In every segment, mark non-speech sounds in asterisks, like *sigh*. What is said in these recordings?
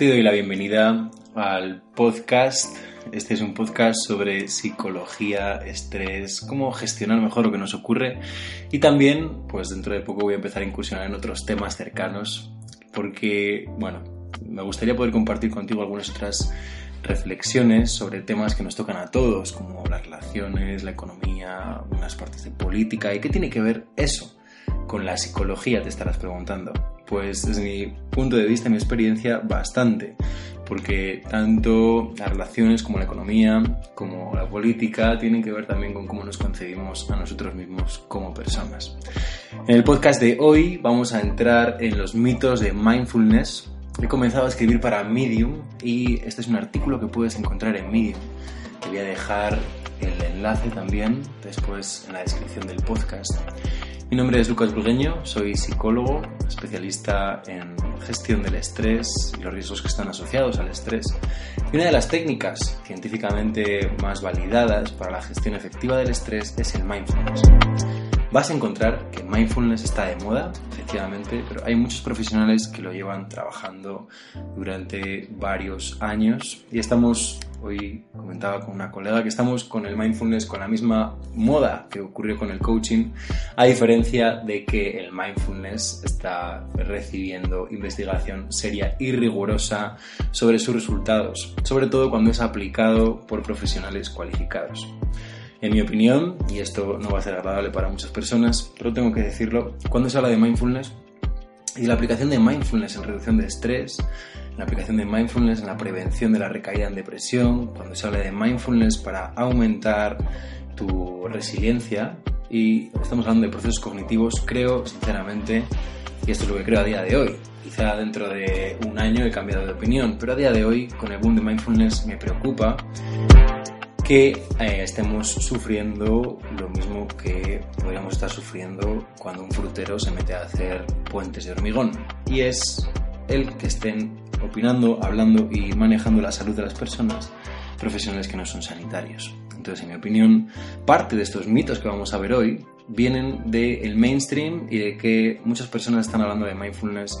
te doy la bienvenida al podcast. Este es un podcast sobre psicología, estrés, cómo gestionar mejor lo que nos ocurre y también, pues dentro de poco voy a empezar a incursionar en otros temas cercanos porque, bueno, me gustaría poder compartir contigo algunas otras reflexiones sobre temas que nos tocan a todos, como las relaciones, la economía, algunas partes de política y qué tiene que ver eso con la psicología, te estarás preguntando. Pues desde mi punto de vista, mi experiencia, bastante. Porque tanto las relaciones como la economía, como la política, tienen que ver también con cómo nos concebimos a nosotros mismos como personas. En el podcast de hoy vamos a entrar en los mitos de mindfulness. He comenzado a escribir para Medium y este es un artículo que puedes encontrar en Medium. Te voy a dejar el enlace también después en la descripción del podcast. Mi nombre es Lucas Burgueño, soy psicólogo, especialista en gestión del estrés y los riesgos que están asociados al estrés. Y una de las técnicas científicamente más validadas para la gestión efectiva del estrés es el mindfulness. Vas a encontrar que mindfulness está de moda, efectivamente, pero hay muchos profesionales que lo llevan trabajando durante varios años y estamos Hoy comentaba con una colega que estamos con el mindfulness con la misma moda que ocurrió con el coaching, a diferencia de que el mindfulness está recibiendo investigación seria y rigurosa sobre sus resultados, sobre todo cuando es aplicado por profesionales cualificados. En mi opinión, y esto no va a ser agradable para muchas personas, pero tengo que decirlo, cuando se habla de mindfulness y la aplicación de mindfulness en reducción de estrés, la aplicación de mindfulness en la prevención de la recaída en depresión, cuando se habla de mindfulness para aumentar tu resiliencia y estamos hablando de procesos cognitivos, creo sinceramente, y esto es lo que creo a día de hoy, quizá dentro de un año he cambiado de opinión, pero a día de hoy con el boom de mindfulness me preocupa que eh, estemos sufriendo lo mismo que podríamos estar sufriendo cuando un frutero se mete a hacer puentes de hormigón. Y es el que estén opinando, hablando y manejando la salud de las personas, profesionales que no son sanitarios. Entonces, en mi opinión, parte de estos mitos que vamos a ver hoy vienen del mainstream y de que muchas personas están hablando de mindfulness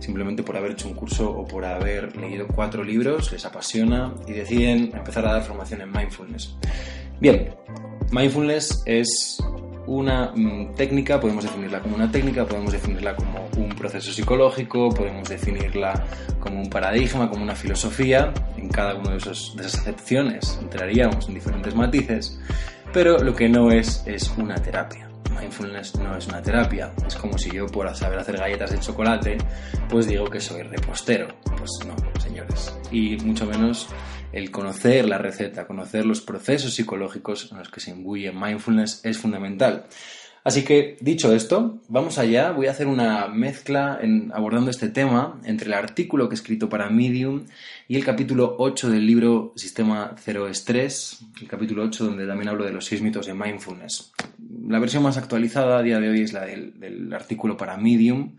simplemente por haber hecho un curso o por haber leído cuatro libros, les apasiona y deciden empezar a dar formación en mindfulness. Bien, mindfulness es una mm, técnica, podemos definirla como una técnica, podemos definirla como un proceso psicológico, podemos definirla como un paradigma, como una filosofía. En cada una de, de esas acepciones entraríamos en diferentes matices, pero lo que no es es una terapia. Mindfulness no es una terapia. Es como si yo, por saber hacer galletas de chocolate, pues digo que soy repostero. Pues no, señores. Y mucho menos el conocer la receta, conocer los procesos psicológicos en los que se imbuye mindfulness es fundamental. Así que, dicho esto, vamos allá. Voy a hacer una mezcla abordando este tema entre el artículo que he escrito para Medium y el capítulo 8 del libro Sistema Cero Estrés, el capítulo 8 donde también hablo de los seis mitos de mindfulness. La versión más actualizada a día de hoy es la del, artículo para Medium.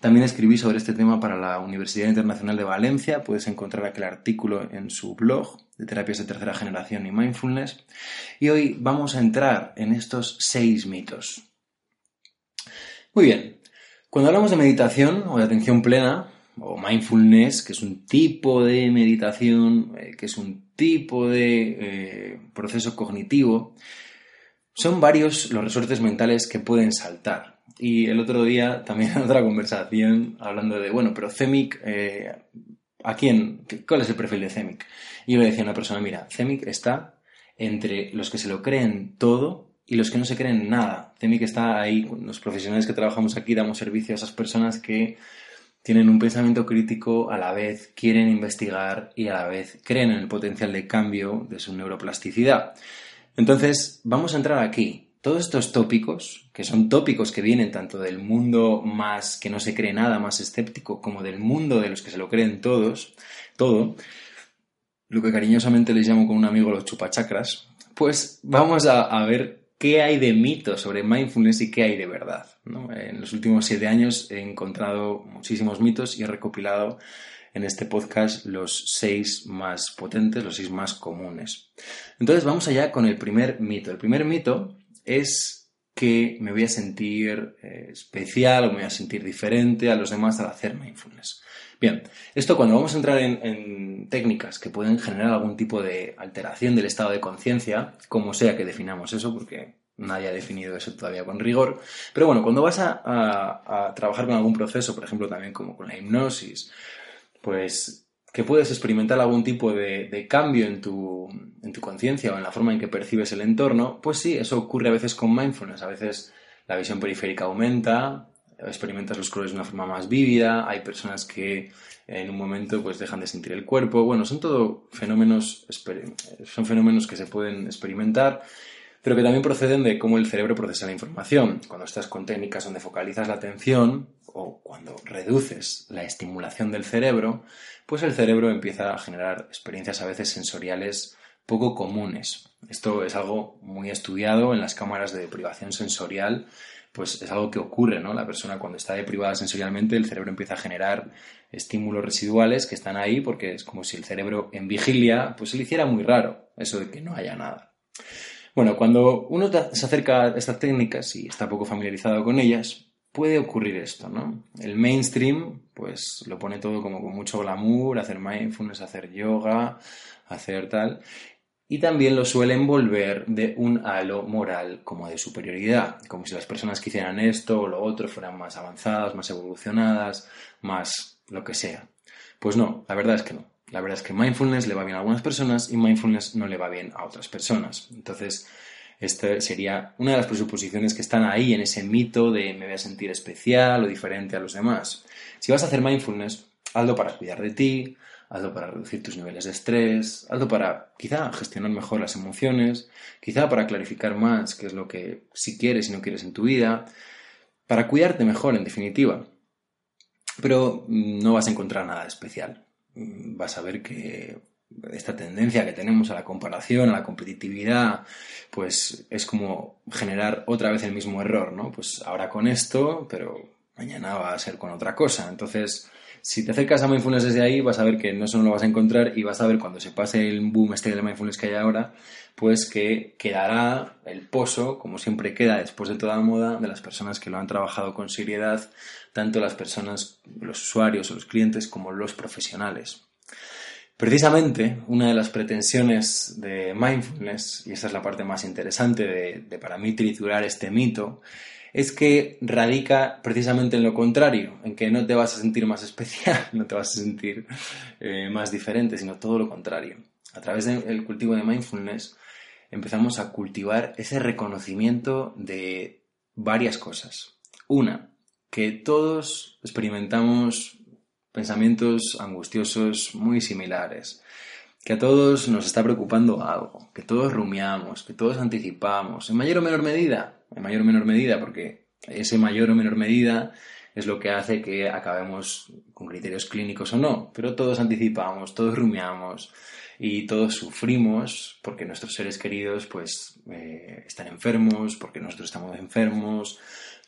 También escribí sobre este tema para la Universidad Internacional de Valencia. Puedes encontrar aquel artículo en su blog de terapias de tercera generación y mindfulness. Y hoy vamos a entrar en estos seis mitos. Muy bien. Cuando hablamos de meditación o de atención plena, o mindfulness, que es un tipo de meditación, eh, que es un tipo de eh, proceso cognitivo, son varios los resortes mentales que pueden saltar. Y el otro día también en *laughs* otra conversación hablando de, bueno, pero CEMIC, eh, ¿a quién? ¿Cuál es el perfil de CEMIC? Y yo le decía a una persona, mira, CEMIC está entre los que se lo creen todo y los que no se creen nada. CEMIC está ahí, los profesionales que trabajamos aquí damos servicio a esas personas que tienen un pensamiento crítico, a la vez quieren investigar y a la vez creen en el potencial de cambio de su neuroplasticidad. Entonces, vamos a entrar aquí. Todos estos tópicos, que son tópicos que vienen tanto del mundo más que no se cree nada, más escéptico, como del mundo de los que se lo creen todos, todo, lo que cariñosamente les llamo con un amigo los chupachacras, pues vamos a, ver qué hay de mito sobre mindfulness y qué hay de verdad. En los últimos siete años he encontrado muchísimos mitos y he recopilado en este podcast los seis más potentes, los seis más comunes. Entonces vamos allá con el primer mito. El primer mito es que me voy a sentir eh, especial o me voy a sentir diferente a los demás al hacer mindfulness. Bien, esto cuando vamos a entrar en, técnicas que pueden generar algún tipo de alteración del estado de conciencia, como sea que definamos eso, porque nadie ha definido eso todavía con rigor, pero bueno, cuando vas a trabajar con algún proceso, por ejemplo también como con la hipnosis, pues que puedes experimentar algún tipo de, cambio en tu, en tu conciencia o en la forma en que percibes el entorno, pues sí, eso ocurre a veces con mindfulness. A veces la visión periférica aumenta, experimentas los colores de una forma más vívida, hay personas que en un momento pues dejan de sentir el cuerpo. Bueno, son todo fenómenos, son fenómenos que se pueden experimentar, pero que también proceden de cómo el cerebro procesa la información. Cuando estás con técnicas donde focalizas la atención o cuando reduces la estimulación del cerebro, pues el cerebro empieza a generar experiencias a veces sensoriales poco comunes. Esto es algo muy estudiado en las cámaras de deprivación sensorial, pues es algo que ocurre, ¿no? La persona cuando está deprivada sensorialmente, el cerebro empieza a generar estímulos residuales que están ahí porque es como si el cerebro en vigilia, pues se le hiciera muy raro eso de que no haya nada. Bueno, cuando uno se acerca a estas técnicas y está poco familiarizado con ellas, puede ocurrir esto, ¿no? El mainstream, pues lo pone todo como con mucho glamour, hacer mindfulness, hacer yoga, hacer tal. Y también lo suele envolver de un halo moral como de superioridad, como si las personas que hicieran esto o lo otro fueran más avanzadas, más evolucionadas, más lo que sea. Pues no, la verdad es que no. La verdad es que mindfulness le va bien a algunas personas y mindfulness no le va bien a otras personas. Entonces, esta sería una de las presuposiciones que están ahí en ese mito de me voy a sentir especial o diferente a los demás. Si vas a hacer mindfulness, hazlo para cuidar de ti, hazlo para reducir tus niveles de estrés, hazlo para quizá gestionar mejor las emociones, quizá para clarificar más qué es lo que si quieres y no quieres en tu vida, para cuidarte mejor en definitiva. Pero no vas a encontrar nada especial. Vas a ver que esta tendencia que tenemos a la comparación, a la competitividad, pues es como generar otra vez el mismo error, ¿no? Pues ahora con esto, pero mañana va a ser con otra cosa. Entonces, si te acercas a mindfulness desde ahí, vas a ver que no solo lo vas a encontrar y vas a ver cuando se pase el boom este de mindfulness que hay ahora, pues que quedará el pozo, como siempre queda después de toda moda, de las personas que lo han trabajado con seriedad, tanto las personas, los usuarios o los clientes como los profesionales. Precisamente, una de las pretensiones de mindfulness, y esta es la parte más interesante de, para mí triturar este mito, es que radica precisamente en lo contrario, en que no te vas a sentir más especial, *laughs* no te vas a sentir eh, más diferente, sino todo lo contrario. A través del cultivo de mindfulness empezamos a cultivar ese reconocimiento de varias cosas. Una, que todos experimentamos pensamientos angustiosos muy similares, que a todos nos está preocupando algo, que todos rumiamos, que todos anticipamos, en mayor o menor medida, en mayor o menor medida, porque ese mayor o menor medida es lo que hace que acabemos con criterios clínicos o no, pero todos anticipamos, todos rumiamos y todos sufrimos porque nuestros seres queridos pues eh, están enfermos, porque nosotros estamos enfermos,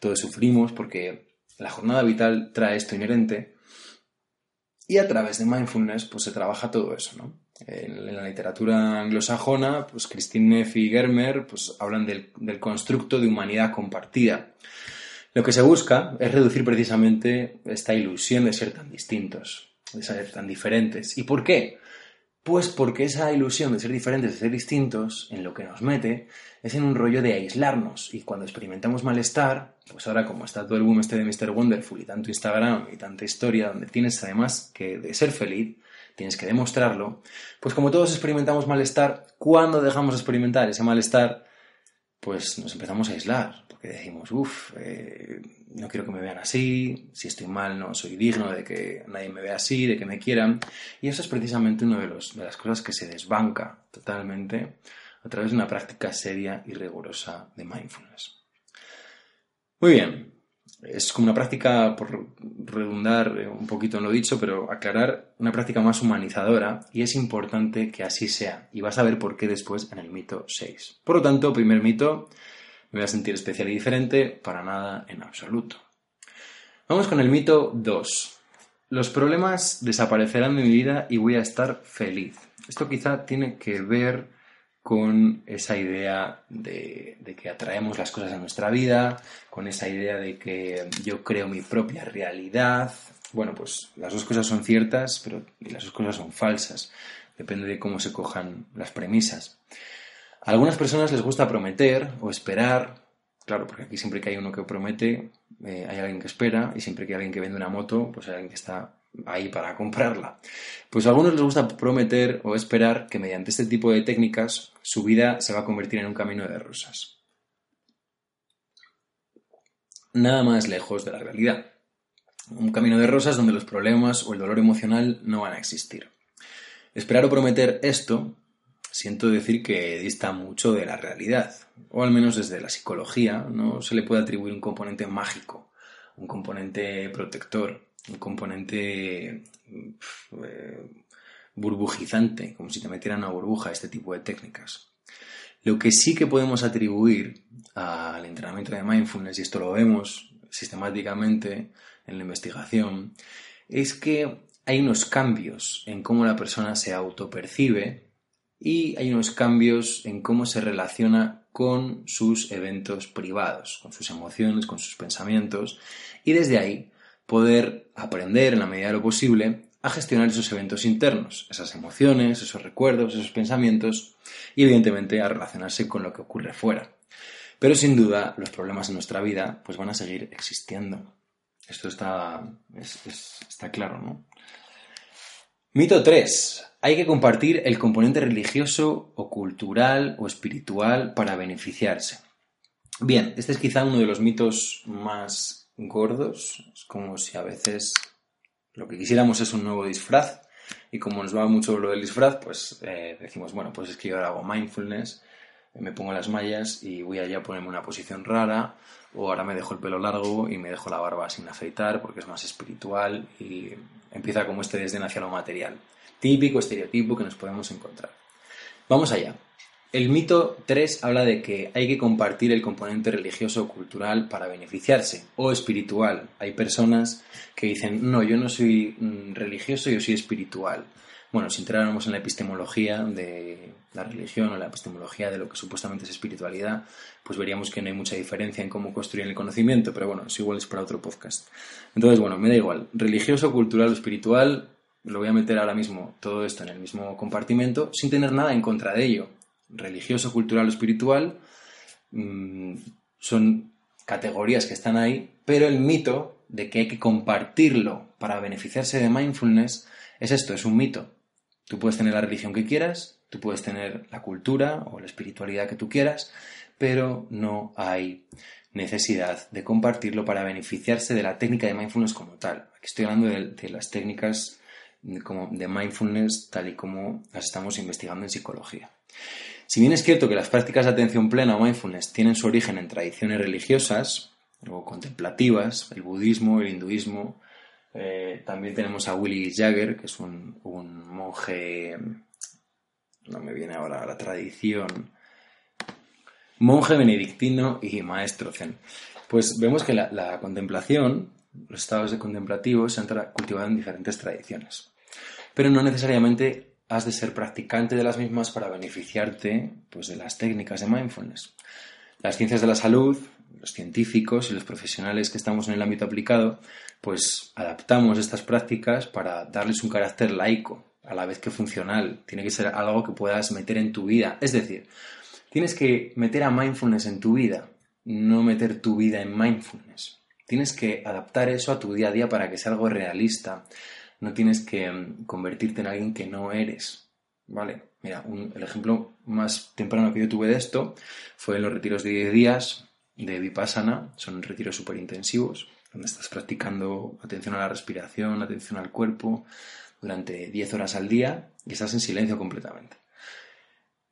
todos sufrimos porque la jornada vital trae esto inherente y a través de mindfulness, pues se trabaja todo eso, ¿no? En, la literatura anglosajona, pues Christine Neff y Germer pues, hablan del, del, constructo de humanidad compartida. Lo que se busca es reducir precisamente esta ilusión de ser tan distintos, de ser tan diferentes. ¿Y por qué? Pues porque esa ilusión de ser diferentes, de ser distintos, en lo que nos mete, es en un rollo de aislarnos. Y cuando experimentamos malestar, pues ahora como está todo el boom este de Mr. Wonderful y tanto Instagram y tanta historia, donde tienes además que de ser feliz, tienes que demostrarlo, pues como todos experimentamos malestar, cuando dejamos de experimentar ese malestar, pues nos empezamos a aislar, porque decimos, uff, eh, no quiero que me vean así, si estoy mal no soy digno de que nadie me vea así, de que me quieran. Y eso es precisamente una de, de las cosas que se desbanca totalmente a través de una práctica seria y rigurosa de mindfulness. Muy bien, es como una práctica, por redundar un poquito en lo dicho, pero aclarar, una práctica más humanizadora y es importante que así sea. Y vas a ver por qué después en el mito 6. Por lo tanto, primer mito, me voy a sentir especial y diferente, para nada en absoluto. Vamos con el mito 2. Los problemas desaparecerán de mi vida y voy a estar feliz. Esto quizá tiene que ver con esa idea de, que atraemos las cosas a nuestra vida, con esa idea de que yo creo mi propia realidad. Bueno, pues las dos cosas son ciertas, pero las dos cosas son falsas. Depende de cómo se cojan las premisas. A algunas personas les gusta prometer o esperar, claro, porque aquí siempre que hay uno que promete, eh, hay alguien que espera, y siempre que hay alguien que vende una moto, pues hay alguien que está ahí para comprarla. Pues a algunos les gusta prometer o esperar que mediante este tipo de técnicas su vida se va a convertir en un camino de rosas. Nada más lejos de la realidad. Un camino de rosas donde los problemas o el dolor emocional no van a existir. Esperar o prometer esto, siento decir que dista mucho de la realidad, o al menos desde la psicología, no se le puede atribuir un componente mágico, un componente protector, un componente eh, burbujizante, como si te metieran una burbuja, este tipo de técnicas. Lo que sí que podemos atribuir al entrenamiento de mindfulness, y esto lo vemos sistemáticamente en la investigación, es que hay unos cambios en cómo la persona se autopercibe y hay unos cambios en cómo se relaciona con sus eventos privados, con sus emociones, con sus pensamientos, y desde ahí poder aprender en la medida de lo posible a gestionar esos eventos internos, esas emociones, esos recuerdos, esos pensamientos y evidentemente a relacionarse con lo que ocurre fuera. Pero sin duda los problemas en nuestra vida pues van a seguir existiendo. Esto está, está claro, ¿no? Mito 3. Hay que compartir el componente religioso o cultural o espiritual para beneficiarse. Bien, este es quizá uno de los mitos más gordos. Es como si a veces lo que quisiéramos es un nuevo disfraz y como nos va mucho lo del disfraz, pues eh, decimos, bueno, pues es que yo ahora hago mindfulness, me pongo las mallas y voy allá a ponerme una posición rara o ahora me dejo el pelo largo y me dejo la barba sin afeitar porque es más espiritual y empieza como este desdén hacia lo material. Típico estereotipo que nos podemos encontrar. Vamos allá. El mito 3 habla de que hay que compartir el componente religioso o cultural para beneficiarse, o espiritual. Hay personas que dicen, no, yo no soy mm, religioso, yo soy espiritual. Bueno, si entráramos en la epistemología de la religión o la epistemología de lo que supuestamente es espiritualidad, pues veríamos que no hay mucha diferencia en cómo construir el conocimiento, pero bueno, es igual es para otro podcast. Entonces, bueno, me da igual. Religioso, cultural o espiritual, lo voy a meter ahora mismo todo esto en el mismo compartimento sin tener nada en contra de ello religioso, cultural o espiritual, mm, son categorías que están ahí, pero el mito de que hay que compartirlo para beneficiarse de mindfulness es esto, es un mito. Tú puedes tener la religión que quieras, tú puedes tener la cultura o la espiritualidad que tú quieras, pero no hay necesidad de compartirlo para beneficiarse de la técnica de mindfulness como tal. Aquí estoy hablando de, las técnicas como de mindfulness tal y como las estamos investigando en psicología. Si bien es cierto que las prácticas de atención plena o mindfulness tienen su origen en tradiciones religiosas o contemplativas, el budismo, el hinduismo, eh, también tenemos a Willy Jagger, que es un, monje, no me viene ahora la tradición, monje benedictino y maestro zen. Pues vemos que la, la contemplación, los estados de contemplativo se han cultivado en diferentes tradiciones, pero no necesariamente has de ser practicante de las mismas para beneficiarte pues, de las técnicas de mindfulness. Las ciencias de la salud, los científicos y los profesionales que estamos en el ámbito aplicado, pues adaptamos estas prácticas para darles un carácter laico, a la vez que funcional. Tiene que ser algo que puedas meter en tu vida. Es decir, tienes que meter a mindfulness en tu vida, no meter tu vida en mindfulness. Tienes que adaptar eso a tu día a día para que sea algo realista, no tienes que mm, convertirte en alguien que no eres. ¿Vale? Mira, el ejemplo más temprano que yo tuve de esto fue en los retiros de 10 días de Vipassana. Son retiros súper intensivos, donde estás practicando atención a la respiración, atención al cuerpo, durante 10 horas al día y estás en silencio completamente.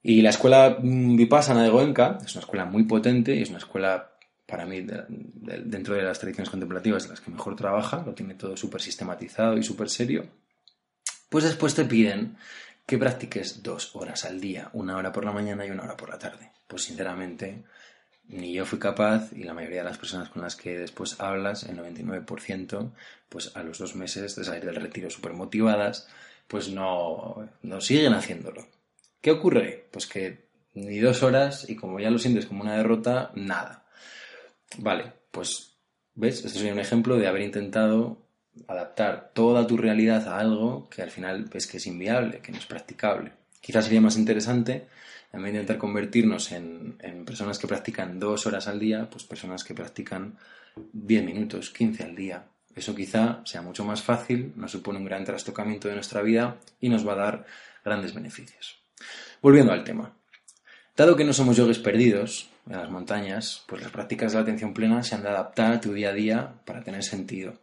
Y la escuela mm, Vipassana de Goenka es una escuela muy potente y es una escuela para mí, dentro de las tradiciones contemplativas, las que mejor trabaja, lo tiene todo súper sistematizado y súper serio, pues después te piden que practiques dos horas al día, una hora por la mañana y una hora por la tarde. Pues sinceramente, ni yo fui capaz y la mayoría de las personas con las que después hablas, el 99%, pues a los dos meses de salir del retiro súper motivadas, pues no, no siguen haciéndolo. ¿Qué ocurre? Pues que ni dos horas y como ya lo sientes como una derrota, nada. Vale, pues, ¿ves? Este sería un ejemplo de haber intentado adaptar toda tu realidad a algo que al final ves que es inviable, que no es practicable. Quizás sería más interesante, en vez de intentar convertirnos en, en personas que practican dos horas al día, pues personas que practican 10 minutos, 15 al día. Eso quizá sea mucho más fácil, nos supone un gran trastocamiento de nuestra vida y nos va a dar grandes beneficios. Volviendo al tema. Dado que no somos yogues perdidos en las montañas, pues las prácticas de la atención plena se han de adaptar a tu día a día para tener sentido.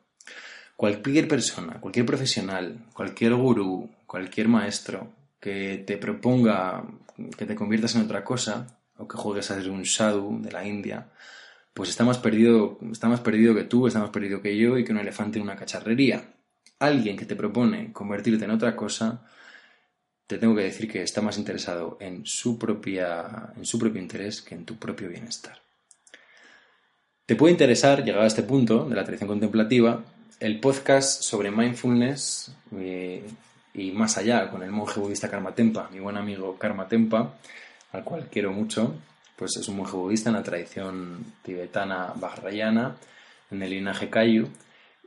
Cualquier persona, cualquier profesional, cualquier gurú, cualquier maestro que te proponga que te conviertas en otra cosa o que juegues a ser un sadhu de la India, pues está más perdido, está más perdido que tú, está más perdido que yo y que un elefante en una cacharrería. Alguien que te propone convertirte en otra cosa, te tengo que decir que está más interesado en su propia, en su propio interés que en tu propio bienestar. Te puede interesar, llegado a este punto de la tradición contemplativa, el podcast sobre mindfulness eh, y más allá con el monje budista Karma Tempa, mi buen amigo Karma Tempa, al cual quiero mucho, pues es un monje budista en la tradición tibetana vajrayana, en el linaje Kayu,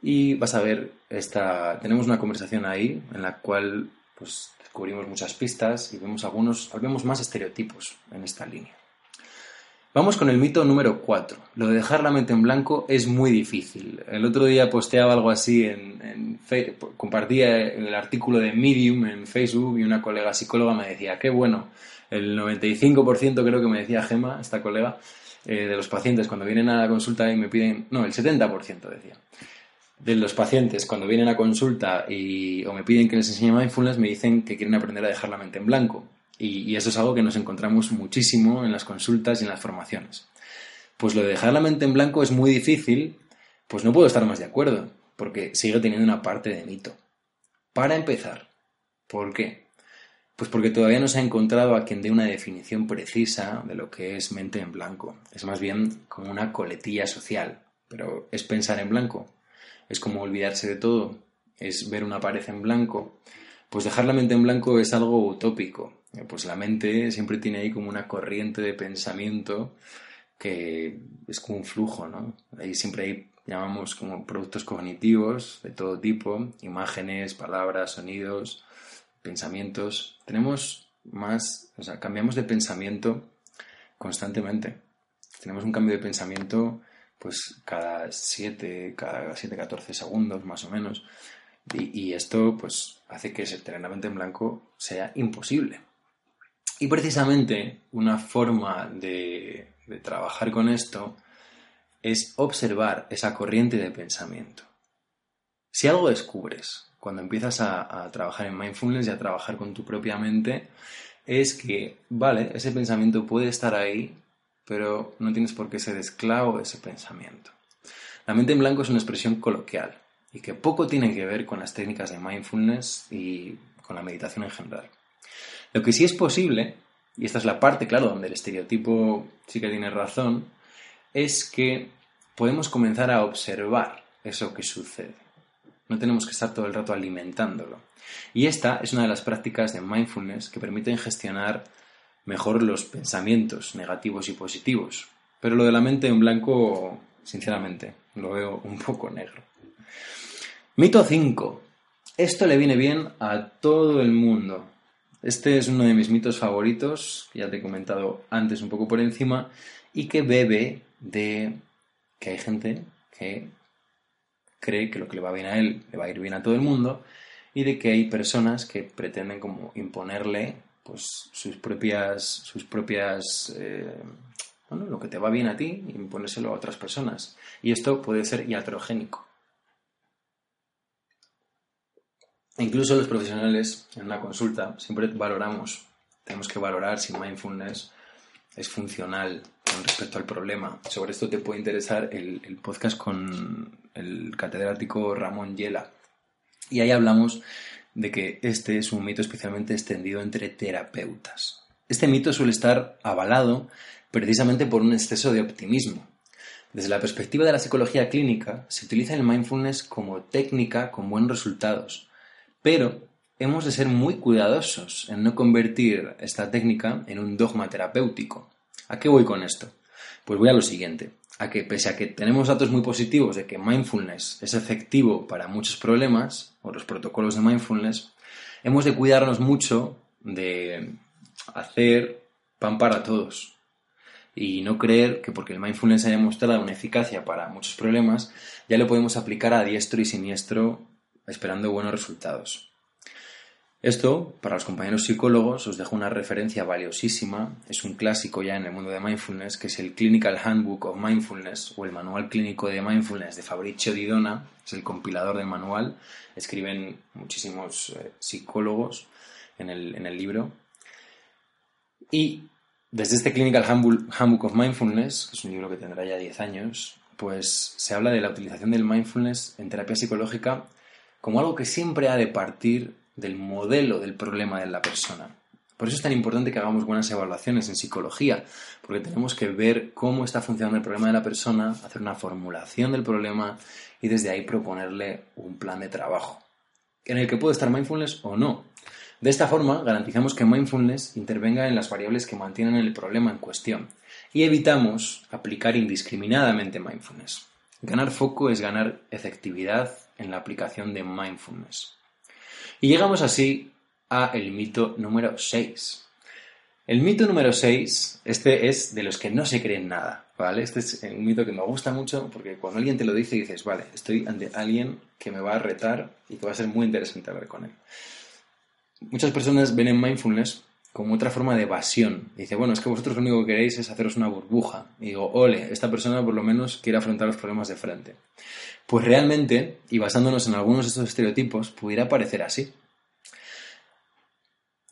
y vas a ver, esta, tenemos una conversación ahí en la cual pues, descubrimos muchas pistas y vemos algunos, vemos más estereotipos en esta línea. Vamos con el mito número 4. Lo de dejar la mente en blanco es muy difícil. El otro día posteaba algo así en, compartía el artículo de Medium en Facebook y una colega psicóloga me decía, qué bueno, el 95% creo que me decía Gema, esta colega, eh, de los pacientes cuando vienen a la consulta y me piden, no, el 70% decía, de los pacientes cuando vienen a consulta y, o me piden que les enseñe mindfulness me dicen que quieren aprender a dejar la mente en blanco. Y, y eso es algo que nos encontramos muchísimo en las consultas y en las formaciones. Pues lo de dejar la mente en blanco es muy difícil, pues no puedo estar más de acuerdo, porque sigue teniendo una parte de mito. Para empezar, ¿por qué? Pues porque todavía no se ha encontrado a quien dé una definición precisa de lo que es mente en blanco. Es más bien como una coletilla social. Pero ¿es pensar en blanco? ¿Es como olvidarse de todo? ¿Es ver una pared en blanco? Pues dejar la mente en blanco es algo utópico. Pues la mente siempre tiene ahí como una corriente de pensamiento que es como un flujo, ¿no? Ahí siempre hay, llamamos como productos cognitivos de todo tipo, imágenes, palabras, sonidos, pensamientos, tenemos más, o sea, cambiamos de pensamiento constantemente. Tenemos un cambio de pensamiento pues cada 7, cada 7, 14 segundos más o menos. Y, esto pues hace que tener la mente en blanco sea imposible. Y precisamente una forma de, de trabajar con esto es observar esa corriente de pensamiento. Si algo descubres cuando empiezas a, trabajar en mindfulness y a trabajar con tu propia mente, es que, vale, ese pensamiento puede estar ahí, pero no tienes por qué ser esclavo de ese pensamiento. La mente en blanco es una expresión coloquial y que poco tiene que ver con las técnicas de mindfulness y con la meditación en general. Lo que sí es posible, y esta es la parte, claro, donde el estereotipo sí que tiene razón, es que podemos comenzar a observar eso que sucede. No tenemos que estar todo el rato alimentándolo. Y esta es una de las prácticas de mindfulness que permiten gestionar mejor los pensamientos negativos y positivos. Pero lo de la mente en blanco, sinceramente, lo veo un poco negro. Mito 5. Esto le viene bien a todo el mundo. Este es uno de mis mitos favoritos, que ya te he comentado antes un poco por encima, y que bebe de que hay gente que cree que lo que le va bien a él le va a ir bien a todo el mundo y de que hay personas que pretenden como imponerle pues sus propias sus propias eh, bueno, lo que te va bien a ti imponérselo a otras personas y esto puede ser iatrogénico incluso los profesionales en una consulta siempre valoramos tenemos que valorar si mindfulness es funcional con respecto al problema. Sobre esto te puede interesar el, podcast con el catedrático Ramón Yela. Y ahí hablamos de que este es un mito especialmente extendido entre terapeutas. Este mito suele estar avalado precisamente por un exceso de optimismo. Desde la perspectiva de la psicología clínica, se utiliza el mindfulness como técnica con buenos resultados, pero hemos de ser muy cuidadosos en no convertir esta técnica en un dogma terapéutico. ¿A qué voy con esto? Pues voy a lo siguiente, a que pese a que tenemos datos muy positivos de que mindfulness es efectivo para muchos problemas, o los protocolos de mindfulness, hemos de cuidarnos mucho de hacer pan para todos y no creer que porque el mindfulness haya mostrado una eficacia para muchos problemas, ya lo podemos aplicar a diestro y siniestro esperando buenos resultados. Esto, para los compañeros psicólogos, os dejo una referencia valiosísima, es un clásico ya en el mundo de mindfulness, que es el Clinical Handbook of Mindfulness o el Manual Clínico de Mindfulness de Fabrizio Di Dona, es el compilador del manual, escriben muchísimos eh, psicólogos en el, en el libro. Y desde este Clinical Handbook of Mindfulness, que es un libro que tendrá ya 10 años, pues se habla de la utilización del mindfulness en terapia psicológica como algo que siempre ha de partir del modelo del problema de la persona. Por eso es tan importante que hagamos buenas evaluaciones en psicología, porque tenemos que ver cómo está funcionando el problema de la persona, hacer una formulación del problema y desde ahí proponerle un plan de trabajo, en el que puede estar mindfulness o no. De esta forma, garantizamos que mindfulness intervenga en las variables que mantienen el problema en cuestión y evitamos aplicar indiscriminadamente mindfulness. Ganar foco es ganar efectividad en la aplicación de mindfulness. Y llegamos así a el mito número 6. El mito número 6, este es de los que no se creen nada, ¿vale? Este es un mito que me gusta mucho porque cuando alguien te lo dice dices, vale, estoy ante alguien que me va a retar y que va a ser muy interesante hablar con él. Muchas personas ven en mindfulness como otra forma de evasión. Dice, bueno, es que vosotros lo único que queréis es haceros una burbuja. Y digo, ole, esta persona por lo menos quiere afrontar los problemas de frente. Pues realmente, y basándonos en algunos de estos estereotipos, pudiera parecer así.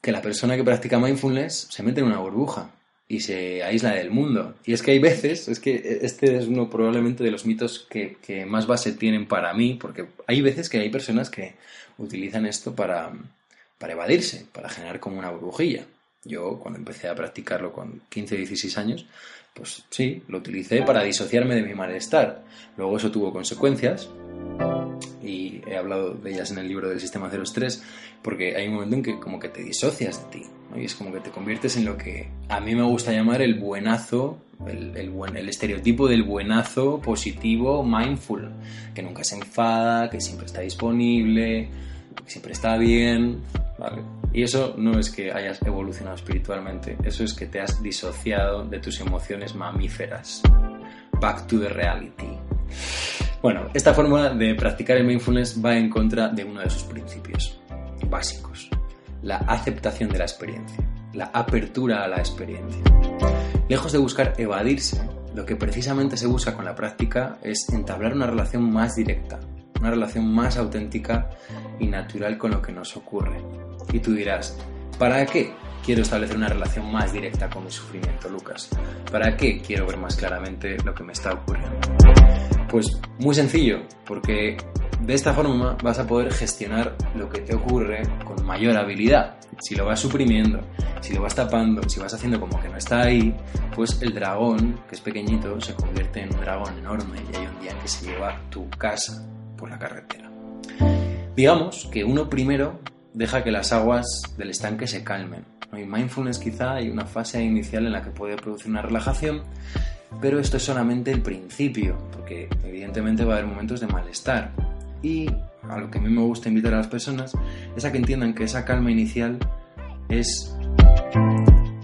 Que la persona que practica mindfulness se mete en una burbuja y se aísla del mundo. Y es que hay veces, es que este es uno probablemente de los mitos que, que más base tienen para mí, porque hay veces que hay personas que utilizan esto para, para evadirse, para generar como una burbujilla. Yo cuando empecé a practicarlo con 15 o 16 años, pues sí, lo utilicé para disociarme de mi malestar. Luego eso tuvo consecuencias y he hablado de ellas en el libro del sistema 03 porque hay un momento en que como que te disocias de ti y es como que te conviertes en lo que a mí me gusta llamar el buenazo el, el, buen, el estereotipo del buenazo positivo mindful que nunca se enfada que siempre está disponible que siempre está bien Y eso no es que hayas evolucionado espiritualmente, eso es que te has disociado de tus emociones mamíferas. Back to the reality. Bueno, esta forma de practicar el mindfulness va en contra de uno de sus principios básicos, la aceptación de la experiencia, la apertura a la experiencia. Lejos de buscar evadirse, lo que precisamente se busca con la práctica es entablar una relación más directa, una relación más auténtica y natural con lo que nos ocurre. Y tú dirás, ¿para qué quiero establecer una relación más directa con mi sufrimiento, Lucas? ¿Para qué quiero ver más claramente lo que me está ocurriendo? Pues muy sencillo, porque de esta forma vas a poder gestionar lo que te ocurre con mayor habilidad. Si lo vas suprimiendo, si lo vas tapando, si vas haciendo como que no está ahí, pues el dragón, que es pequeñito, se convierte en un dragón enorme y hay un día que se lleva tu casa por la carretera. Digamos que uno primero deja que las aguas del estanque se calmen. En mindfulness quizá hay una fase inicial en la que puede producir una relajación, pero esto es solamente el principio, porque evidentemente va a haber momentos de malestar. Y a lo que a mí me gusta invitar a las personas es a que entiendan que esa calma inicial es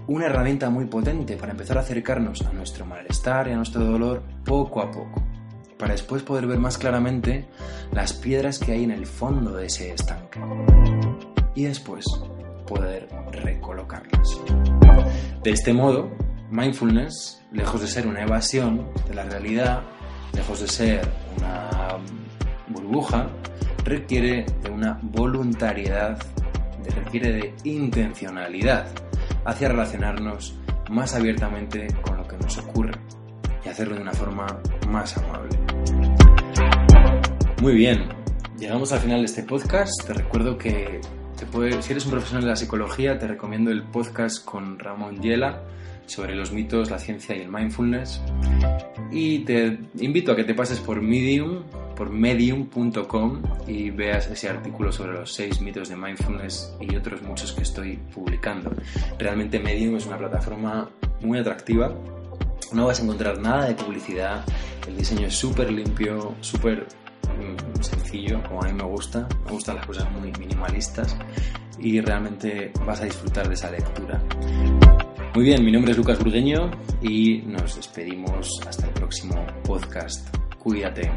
una herramienta muy potente para empezar a acercarnos a nuestro malestar y a nuestro dolor poco a poco, para después poder ver más claramente las piedras que hay en el fondo de ese estanque y después poder recolocarlas. De este modo, mindfulness, lejos de ser una evasión de la realidad, lejos de ser una burbuja, requiere de una voluntariedad, requiere de intencionalidad hacia relacionarnos más abiertamente con lo que nos ocurre hacerlo de una forma más amable. Muy bien, llegamos al final de este podcast. Te recuerdo que si eres un profesional de la psicología, te recomiendo el podcast con Ramón Yela sobre los mitos, la ciencia y el mindfulness. Y te invito a que te pases por Medium, por medium.com y veas ese artículo sobre los seis mitos de mindfulness y otros muchos que estoy publicando. Realmente Medium es una plataforma muy atractiva. No vas a encontrar nada de publicidad, el diseño es súper limpio, súper mm, sencillo, como a mí me gusta. Me gustan las cosas muy minimalistas y realmente vas a disfrutar de esa lectura. Muy bien, mi nombre es Lucas Burgueño y nos despedimos hasta el próximo podcast. Cuídate.